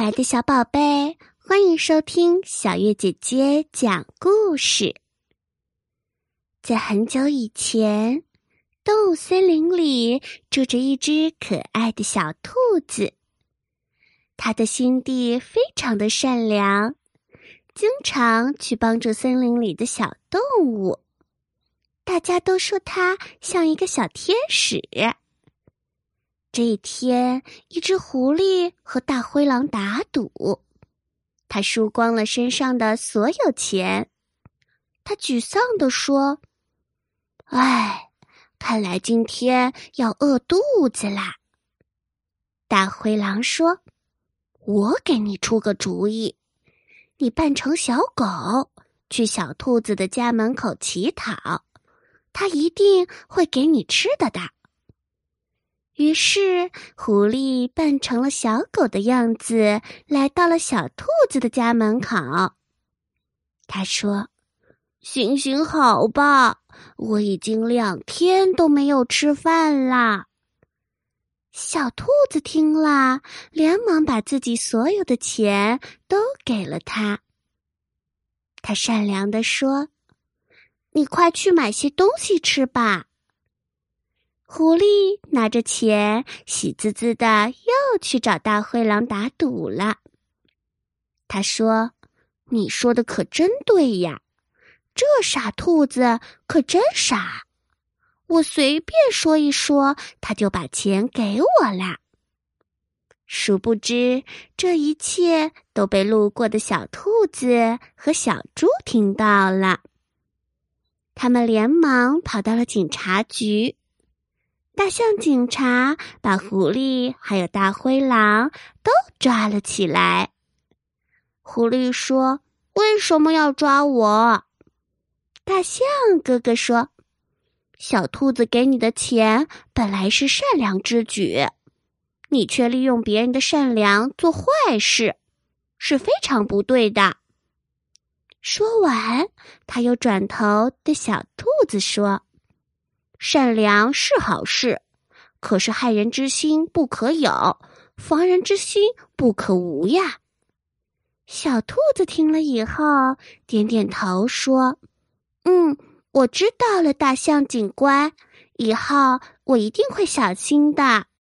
可爱的小宝贝，欢迎收听小月姐姐讲故事。在很久以前，动物森林里住着一只可爱的小兔子。它的心地非常的善良，经常去帮助森林里的小动物。大家都说它像一个小天使。这一天，一只狐狸和大灰狼打赌，他输光了身上的所有钱。他沮丧地说：“唉，看来今天要饿肚子啦。”大灰狼说：“我给你出个主意，你扮成小狗，去小兔子的家门口乞讨，它一定会给你吃的的。”于是，狐狸扮成了小狗的样子，来到了小兔子的家门口。他说：“行行好吧，我已经两天都没有吃饭啦。”小兔子听了，连忙把自己所有的钱都给了他。他善良的说：“你快去买些东西吃吧。”狐狸拿着钱，喜滋滋的又去找大灰狼打赌了。他说：“你说的可真对呀，这傻兔子可真傻。我随便说一说，他就把钱给我了。殊不知，这一切都被路过的小兔子和小猪听到了。他们连忙跑到了警察局。”大象警察把狐狸还有大灰狼都抓了起来。狐狸说：“为什么要抓我？”大象哥哥说：“小兔子给你的钱本来是善良之举，你却利用别人的善良做坏事，是非常不对的。”说完，他又转头对小兔子说。善良是好事，可是害人之心不可有，防人之心不可无呀。小兔子听了以后，点点头说：“嗯，我知道了，大象警官，以后我一定会小心的。”